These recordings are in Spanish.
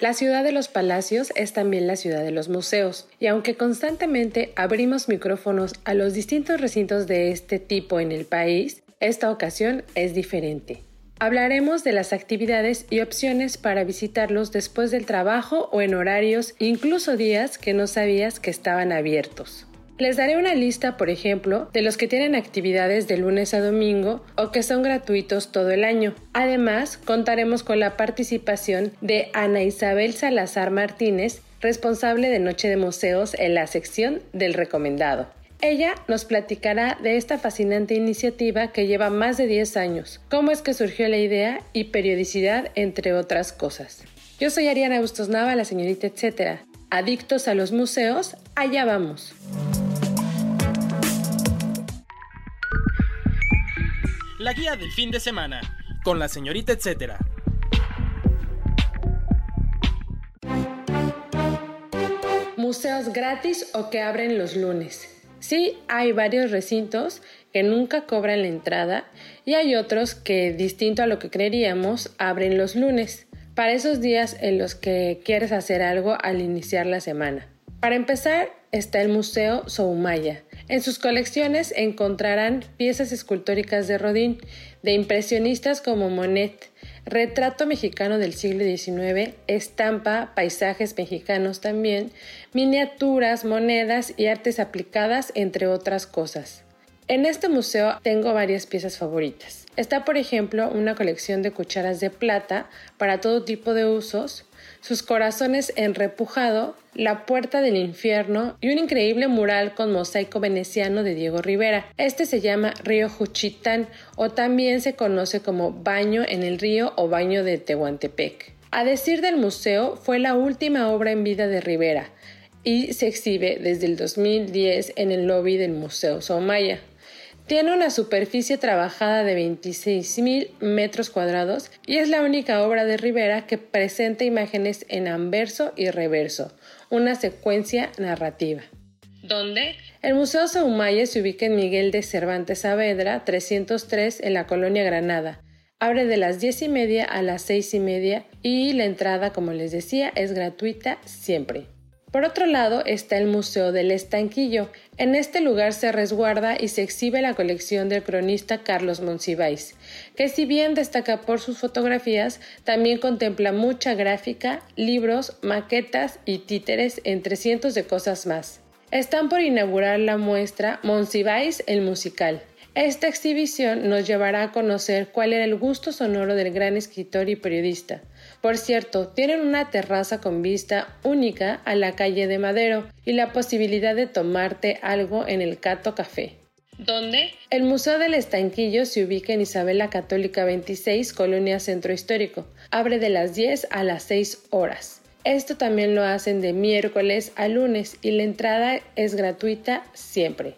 La ciudad de los palacios es también la ciudad de los museos, y aunque constantemente abrimos micrófonos a los distintos recintos de este tipo en el país, esta ocasión es diferente. Hablaremos de las actividades y opciones para visitarlos después del trabajo o en horarios, incluso días que no sabías que estaban abiertos. Les daré una lista, por ejemplo, de los que tienen actividades de lunes a domingo o que son gratuitos todo el año. Además, contaremos con la participación de Ana Isabel Salazar Martínez, responsable de Noche de Museos en la sección del recomendado. Ella nos platicará de esta fascinante iniciativa que lleva más de 10 años, cómo es que surgió la idea y periodicidad, entre otras cosas. Yo soy Ariana Bustos Nava, la señorita etcétera. Adictos a los museos, allá vamos. Guía del fin de semana, con la señorita etcétera. Museos gratis o que abren los lunes. Sí, hay varios recintos que nunca cobran la entrada y hay otros que, distinto a lo que creeríamos, abren los lunes, para esos días en los que quieres hacer algo al iniciar la semana. Para empezar está el Museo Soumaya. En sus colecciones encontrarán piezas escultóricas de Rodin, de impresionistas como Monet, retrato mexicano del siglo XIX, estampa, paisajes mexicanos también, miniaturas, monedas y artes aplicadas, entre otras cosas. En este museo tengo varias piezas favoritas. Está, por ejemplo, una colección de cucharas de plata para todo tipo de usos, sus corazones en repujado, la puerta del infierno y un increíble mural con mosaico veneciano de Diego Rivera. Este se llama Río Juchitán o también se conoce como Baño en el Río o Baño de Tehuantepec. A decir del museo, fue la última obra en vida de Rivera y se exhibe desde el 2010 en el lobby del Museo Somaya. Tiene una superficie trabajada de 26.000 metros cuadrados y es la única obra de Rivera que presenta imágenes en anverso y reverso, una secuencia narrativa. ¿Dónde? El Museo Saumaya se ubica en Miguel de Cervantes Saavedra, 303, en la colonia Granada. Abre de las 10 y media a las 6 y media y la entrada, como les decía, es gratuita siempre. Por otro lado está el Museo del Estanquillo. En este lugar se resguarda y se exhibe la colección del cronista Carlos Monsiváis, que si bien destaca por sus fotografías, también contempla mucha gráfica, libros, maquetas y títeres, entre cientos de cosas más. Están por inaugurar la muestra Monsiváis el musical. Esta exhibición nos llevará a conocer cuál era el gusto sonoro del gran escritor y periodista. Por cierto, tienen una terraza con vista única a la calle de Madero y la posibilidad de tomarte algo en el Cato Café. ¿Dónde? El Museo del Estanquillo se ubica en Isabela Católica 26, Colonia Centro Histórico. Abre de las 10 a las 6 horas. Esto también lo hacen de miércoles a lunes y la entrada es gratuita siempre.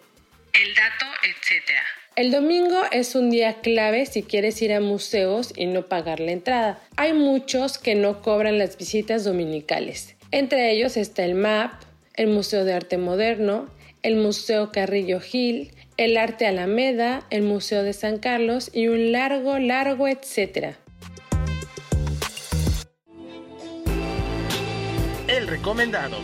El dato, etc. El domingo es un día clave si quieres ir a museos y no pagar la entrada. Hay muchos que no cobran las visitas dominicales. Entre ellos está el MAP, el Museo de Arte Moderno, el Museo Carrillo Gil, el Arte Alameda, el Museo de San Carlos y un largo, largo, etcétera. El recomendado.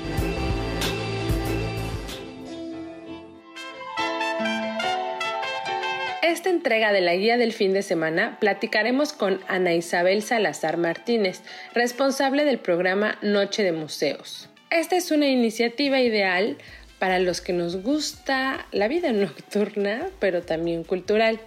Esta entrega de la guía del fin de semana platicaremos con Ana Isabel Salazar Martínez, responsable del programa Noche de Museos. Esta es una iniciativa ideal para los que nos gusta la vida nocturna, pero también cultural.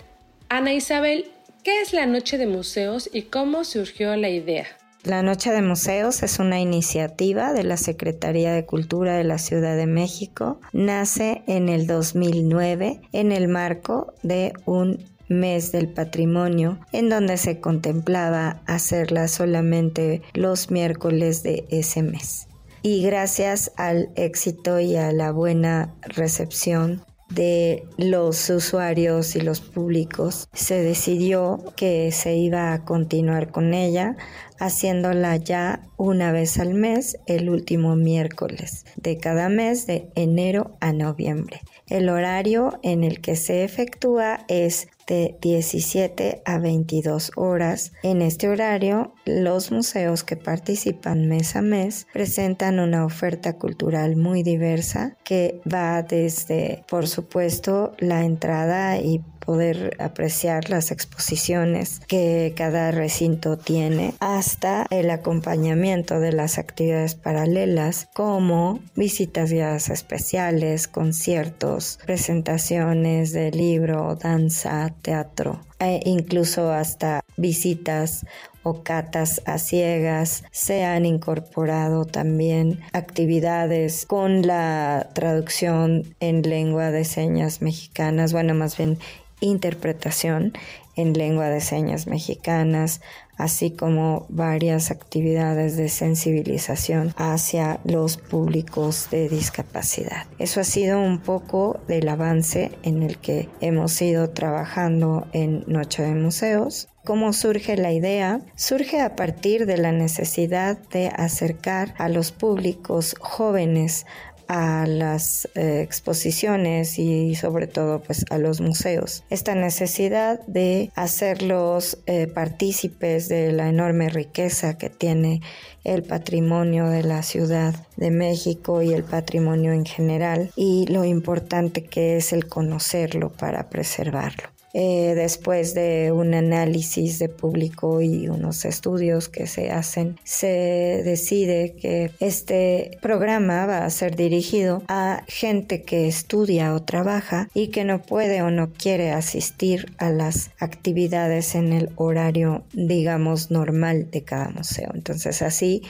Ana Isabel, ¿qué es la Noche de Museos y cómo surgió la idea? La Noche de Museos es una iniciativa de la Secretaría de Cultura de la Ciudad de México. Nace en el 2009 en el marco de un mes del patrimonio, en donde se contemplaba hacerla solamente los miércoles de ese mes. Y gracias al éxito y a la buena recepción de los usuarios y los públicos, se decidió que se iba a continuar con ella, haciéndola ya una vez al mes, el último miércoles de cada mes de enero a noviembre. El horario en el que se efectúa es de 17 a 22 horas. En este horario, los museos que participan mes a mes presentan una oferta cultural muy diversa que va desde, por supuesto, la entrada y poder apreciar las exposiciones que cada recinto tiene, hasta el acompañamiento de las actividades paralelas como visitas guiadas especiales, conciertos, presentaciones de libro, danza, teatro, e incluso hasta visitas o catas a ciegas, se han incorporado también actividades con la traducción en lengua de señas mexicanas, bueno, más bien interpretación en lengua de señas mexicanas, así como varias actividades de sensibilización hacia los públicos de discapacidad. Eso ha sido un poco del avance en el que hemos ido trabajando en Noche de Museos. ¿Cómo surge la idea? Surge a partir de la necesidad de acercar a los públicos jóvenes a las eh, exposiciones y sobre todo pues a los museos. Esta necesidad de hacerlos eh, partícipes de la enorme riqueza que tiene el patrimonio de la Ciudad de México y el patrimonio en general y lo importante que es el conocerlo para preservarlo. Eh, después de un análisis de público y unos estudios que se hacen, se decide que este programa va a ser dirigido a gente que estudia o trabaja y que no puede o no quiere asistir a las actividades en el horario, digamos, normal de cada museo. Entonces así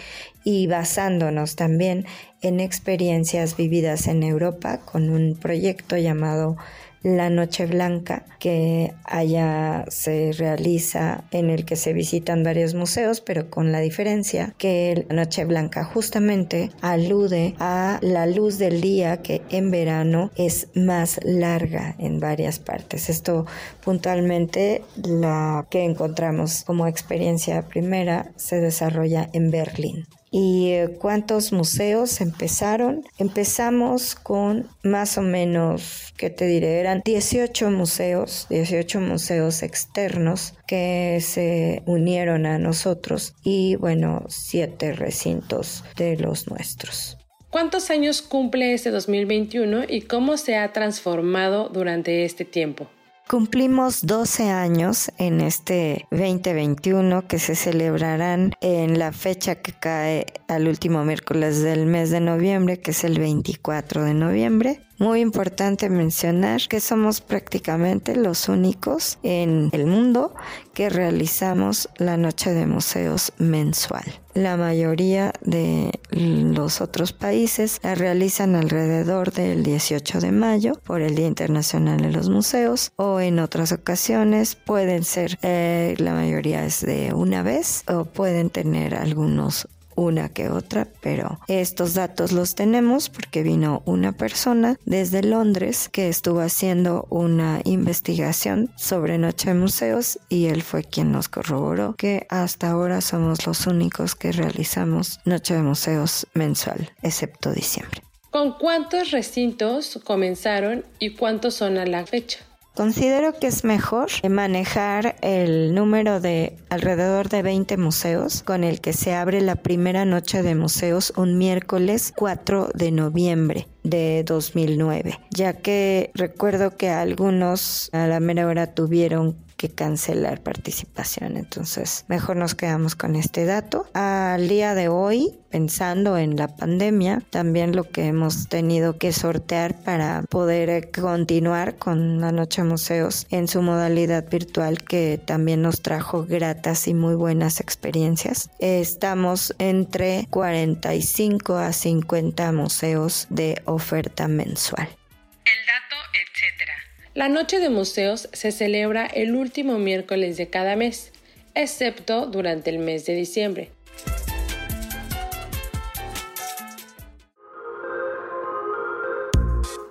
y basándonos también en experiencias vividas en Europa con un proyecto llamado la Noche Blanca, que allá se realiza en el que se visitan varios museos, pero con la diferencia que la Noche Blanca justamente alude a la luz del día que en verano es más larga en varias partes. Esto puntualmente la que encontramos como experiencia primera se desarrolla en Berlín. ¿Y cuántos museos empezaron? Empezamos con más o menos, ¿qué te diré? Eran 18 museos, 18 museos externos que se unieron a nosotros y bueno, siete recintos de los nuestros. ¿Cuántos años cumple este 2021 y cómo se ha transformado durante este tiempo? Cumplimos 12 años en este 2021 que se celebrarán en la fecha que cae al último miércoles del mes de noviembre, que es el 24 de noviembre. Muy importante mencionar que somos prácticamente los únicos en el mundo que realizamos la noche de museos mensual. La mayoría de los otros países la realizan alrededor del 18 de mayo por el Día Internacional de los Museos o en otras ocasiones pueden ser, eh, la mayoría es de una vez o pueden tener algunos una que otra, pero estos datos los tenemos porque vino una persona desde Londres que estuvo haciendo una investigación sobre Noche de Museos y él fue quien nos corroboró que hasta ahora somos los únicos que realizamos Noche de Museos mensual, excepto diciembre. ¿Con cuántos recintos comenzaron y cuántos son a la fecha? Considero que es mejor manejar el número de alrededor de 20 museos con el que se abre la primera noche de museos un miércoles 4 de noviembre de 2009, ya que recuerdo que algunos a la mera hora tuvieron que cancelar participación. Entonces, mejor nos quedamos con este dato. Al día de hoy, pensando en la pandemia, también lo que hemos tenido que sortear para poder continuar con la Noche Museos en su modalidad virtual que también nos trajo gratas y muy buenas experiencias. Estamos entre 45 a 50 museos de oferta mensual. El dato, etcétera La Noche de Museos se celebra el último miércoles de cada mes, excepto durante el mes de diciembre.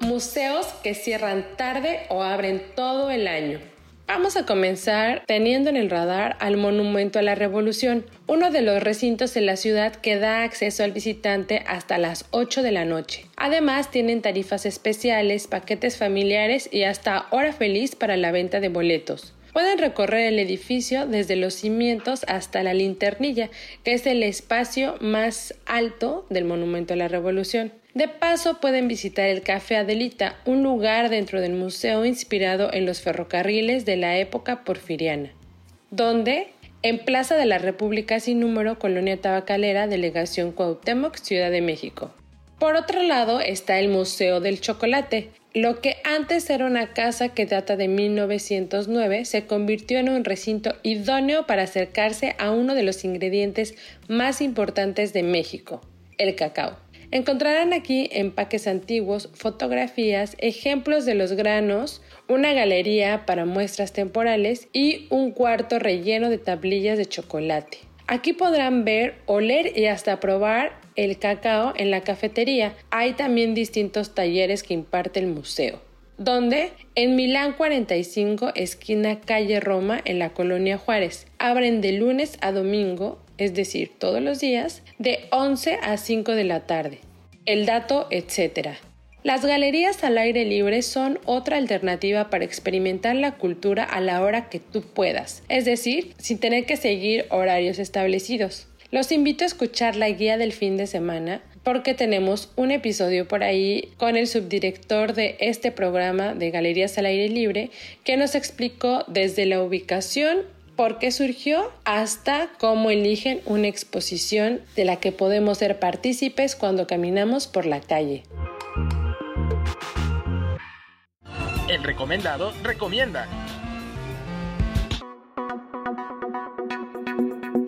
Museos que cierran tarde o abren todo el año. Vamos a comenzar teniendo en el radar al Monumento a la Revolución, uno de los recintos en la ciudad que da acceso al visitante hasta las 8 de la noche. Además, tienen tarifas especiales, paquetes familiares y hasta hora feliz para la venta de boletos. Pueden recorrer el edificio desde los cimientos hasta la linternilla, que es el espacio más alto del Monumento a la Revolución. De paso pueden visitar el Café Adelita, un lugar dentro del museo inspirado en los ferrocarriles de la época porfiriana, donde en Plaza de la República sin número, Colonia Tabacalera, Delegación Cuauhtémoc, Ciudad de México. Por otro lado está el Museo del Chocolate. Lo que antes era una casa que data de 1909 se convirtió en un recinto idóneo para acercarse a uno de los ingredientes más importantes de México, el cacao. Encontrarán aquí empaques antiguos, fotografías, ejemplos de los granos, una galería para muestras temporales y un cuarto relleno de tablillas de chocolate. Aquí podrán ver, oler y hasta probar el cacao en la cafetería. Hay también distintos talleres que imparte el museo. Donde en Milán 45, esquina calle Roma, en la colonia Juárez. Abren de lunes a domingo es decir, todos los días, de 11 a 5 de la tarde. El dato, etc. Las galerías al aire libre son otra alternativa para experimentar la cultura a la hora que tú puedas, es decir, sin tener que seguir horarios establecidos. Los invito a escuchar la guía del fin de semana porque tenemos un episodio por ahí con el subdirector de este programa de Galerías al Aire Libre que nos explicó desde la ubicación por qué surgió hasta cómo eligen una exposición de la que podemos ser partícipes cuando caminamos por la calle. El recomendado recomienda.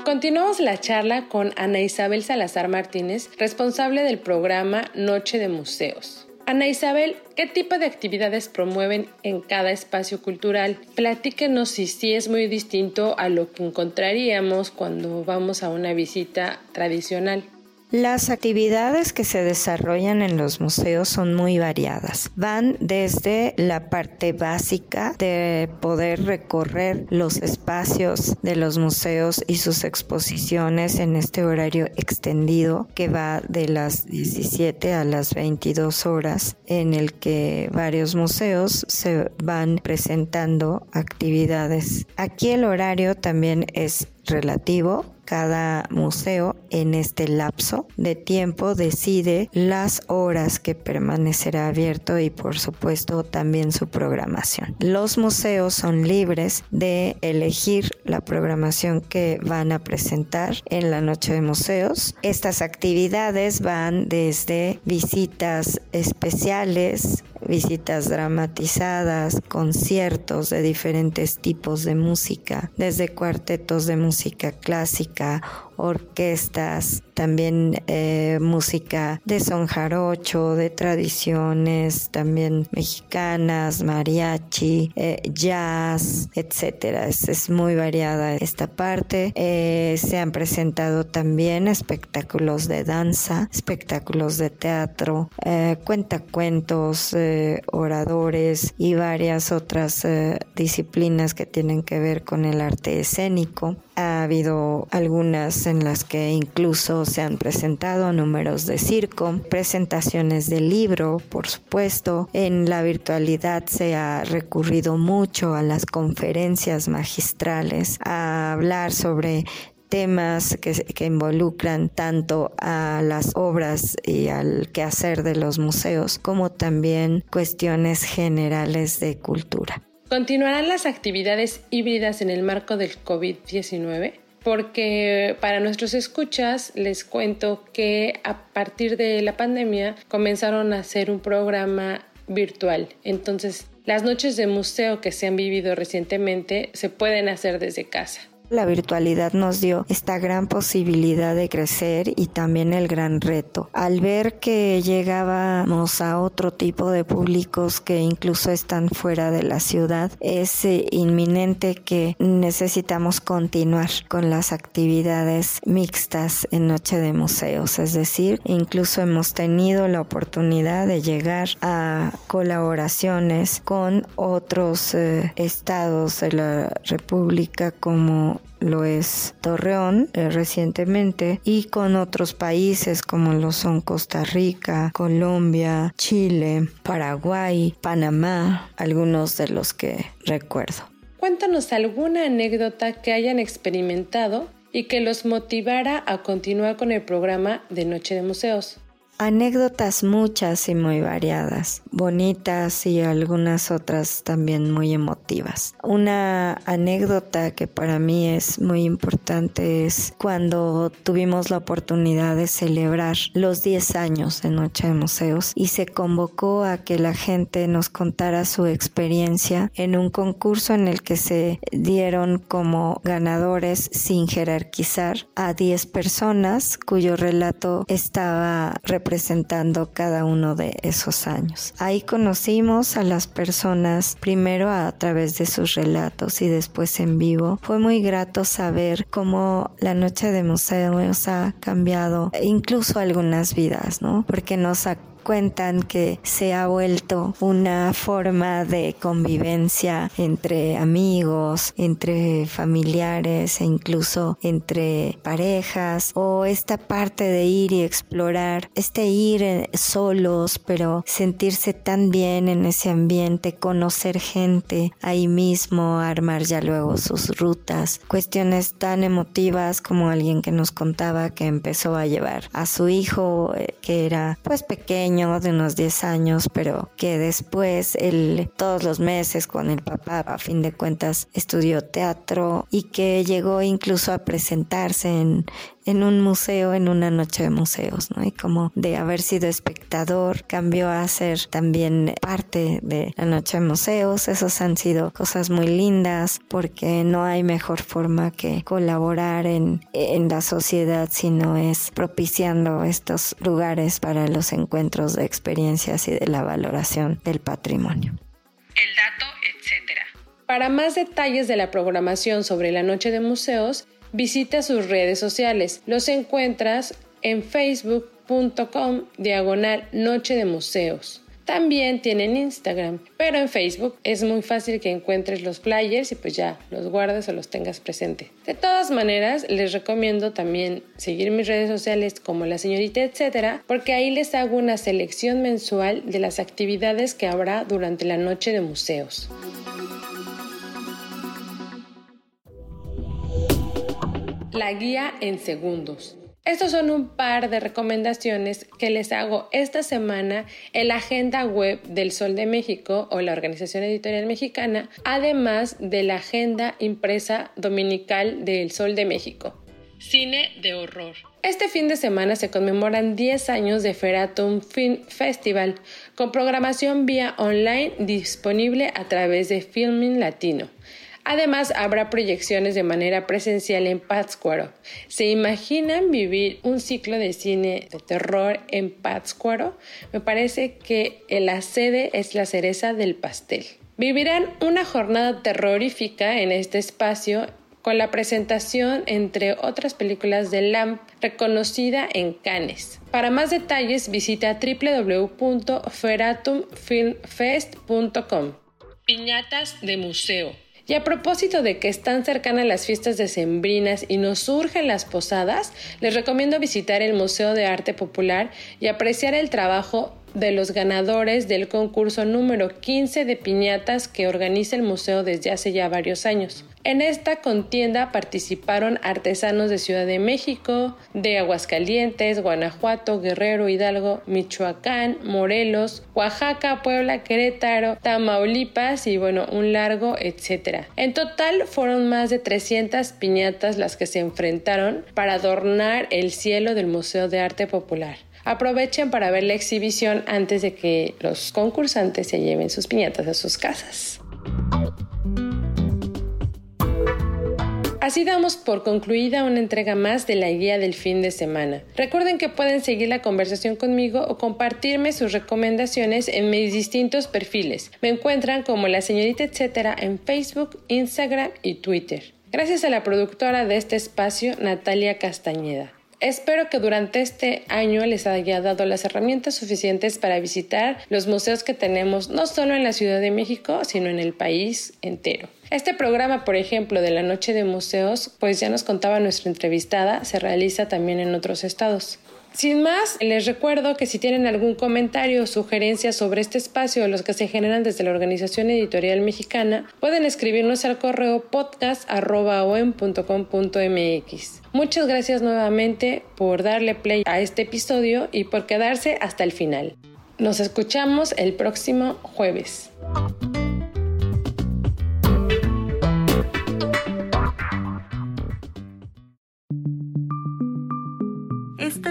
Continuamos la charla con Ana Isabel Salazar Martínez, responsable del programa Noche de Museos. Ana Isabel, ¿qué tipo de actividades promueven en cada espacio cultural? Platíquenos si sí es muy distinto a lo que encontraríamos cuando vamos a una visita tradicional. Las actividades que se desarrollan en los museos son muy variadas. Van desde la parte básica de poder recorrer los espacios de los museos y sus exposiciones en este horario extendido que va de las 17 a las 22 horas en el que varios museos se van presentando actividades. Aquí el horario también es relativo cada museo en este lapso de tiempo decide las horas que permanecerá abierto y por supuesto también su programación. Los museos son libres de elegir la programación que van a presentar en la noche de museos. Estas actividades van desde visitas especiales, visitas dramatizadas, conciertos de diferentes tipos de música, desde cuartetos de música clásica Yeah. Orquestas, también eh, música de son jarocho, de tradiciones también mexicanas, mariachi, eh, jazz, etcétera. Es, muy variada esta parte. Eh, se han presentado también espectáculos de danza, espectáculos de teatro, cuentacuentos, oradores y varias otras disciplinas que tienen que ver con el arte escénico. Ha habido algunas en las que incluso se han presentado números de circo, presentaciones de libro, por supuesto. En la virtualidad se ha recurrido mucho a las conferencias magistrales, a hablar sobre temas que, que, involucran tanto a las obras y al quehacer de los museos, como también cuestiones generales de cultura. ¿Continuarán las actividades híbridas en el marco del COVID-19? Porque para nuestros escuchas les cuento que a partir de la pandemia comenzaron a hacer un programa virtual. Entonces, las noches de museo que se han vivido recientemente se pueden hacer desde casa. La virtualidad nos dio esta gran posibilidad de crecer y también el gran reto. Al ver que llegábamos a otro tipo de públicos que incluso están fuera de la ciudad, es eh, inminente que necesitamos continuar con las actividades mixtas en Noche de Museos, es decir, incluso hemos tenido la oportunidad de llegar a colaboraciones con otros eh, estados de la República como lo es Torreón eh, recientemente y con otros países como lo son Costa Rica, Colombia, Chile, Paraguay, Panamá, algunos de los que recuerdo. Cuéntanos alguna anécdota que hayan experimentado y que los motivara a continuar con el programa de Noche de Museos. Anécdotas muchas y muy variadas, bonitas y algunas otras también muy emotivas. Una anécdota que para mí es muy importante es cuando tuvimos la oportunidad de celebrar los 10 años de Noche de Museos y se convocó a que la gente nos contara su experiencia en un concurso en el que se dieron como ganadores sin jerarquizar a 10 personas cuyo relato estaba representado presentando cada uno de esos años. Ahí conocimos a las personas primero a través de sus relatos y después en vivo. Fue muy grato saber cómo la noche de museos ha cambiado incluso algunas vidas, ¿no? Porque nos ha cuentan que se ha vuelto una forma de convivencia entre amigos, entre familiares e incluso entre parejas o esta parte de ir y explorar, este ir eh, solos pero sentirse tan bien en ese ambiente, conocer gente ahí mismo, armar ya luego sus rutas, cuestiones tan emotivas como alguien que nos contaba que empezó a llevar a su hijo eh, que era pues pequeño de unos 10 años, pero que después él todos los meses con el papá, a fin de cuentas, estudió teatro y que llegó incluso a presentarse en, en un museo, en una noche de museos, ¿no? Y como de haber sido espectador, cambió a ser también parte de la noche de museos. Esos han sido cosas muy lindas porque no hay mejor forma que colaborar en, en la sociedad si no es propiciando estos lugares para los encuentros de experiencias y de la valoración del patrimonio. El dato, etcétera. Para más detalles de la programación sobre la noche de museos, visita sus redes sociales. Los encuentras en facebook.com diagonal noche de museos. También tienen Instagram, pero en Facebook es muy fácil que encuentres los flyers y pues ya los guardes o los tengas presente. De todas maneras, les recomiendo también seguir mis redes sociales como la señorita etcétera, porque ahí les hago una selección mensual de las actividades que habrá durante la noche de museos. La guía en segundos. Estos son un par de recomendaciones que les hago esta semana en la agenda web del Sol de México o la Organización Editorial Mexicana, además de la agenda impresa dominical del Sol de México. Cine de horror. Este fin de semana se conmemoran 10 años de Feratum Film Festival, con programación vía online disponible a través de Filming Latino. Además, habrá proyecciones de manera presencial en Pátzcuaro. ¿Se imaginan vivir un ciclo de cine de terror en Pátzcuaro? Me parece que la sede es la cereza del pastel. Vivirán una jornada terrorífica en este espacio con la presentación, entre otras películas de LAMP, reconocida en Cannes. Para más detalles visita www.feratumfilmfest.com. Piñatas de museo. Y a propósito de que están cercanas las fiestas decembrinas y nos surgen las posadas, les recomiendo visitar el Museo de Arte Popular y apreciar el trabajo de los ganadores del concurso número 15 de piñatas que organiza el museo desde hace ya varios años. En esta contienda participaron artesanos de Ciudad de México, de Aguascalientes, Guanajuato, Guerrero, Hidalgo, Michoacán, Morelos, Oaxaca, Puebla, Querétaro, Tamaulipas y bueno, un largo etcétera. En total fueron más de 300 piñatas las que se enfrentaron para adornar el cielo del Museo de Arte Popular. Aprovechen para ver la exhibición antes de que los concursantes se lleven sus piñatas a sus casas. Así damos por concluida una entrega más de la guía del fin de semana. Recuerden que pueden seguir la conversación conmigo o compartirme sus recomendaciones en mis distintos perfiles. Me encuentran como la señorita etcétera en Facebook, Instagram y Twitter. Gracias a la productora de este espacio, Natalia Castañeda. Espero que durante este año les haya dado las herramientas suficientes para visitar los museos que tenemos no solo en la Ciudad de México, sino en el país entero. Este programa, por ejemplo, de la Noche de Museos, pues ya nos contaba nuestra entrevistada, se realiza también en otros estados. Sin más, les recuerdo que si tienen algún comentario o sugerencia sobre este espacio o los que se generan desde la Organización Editorial Mexicana, pueden escribirnos al correo podcast.com.mx. Muchas gracias nuevamente por darle play a este episodio y por quedarse hasta el final. Nos escuchamos el próximo jueves.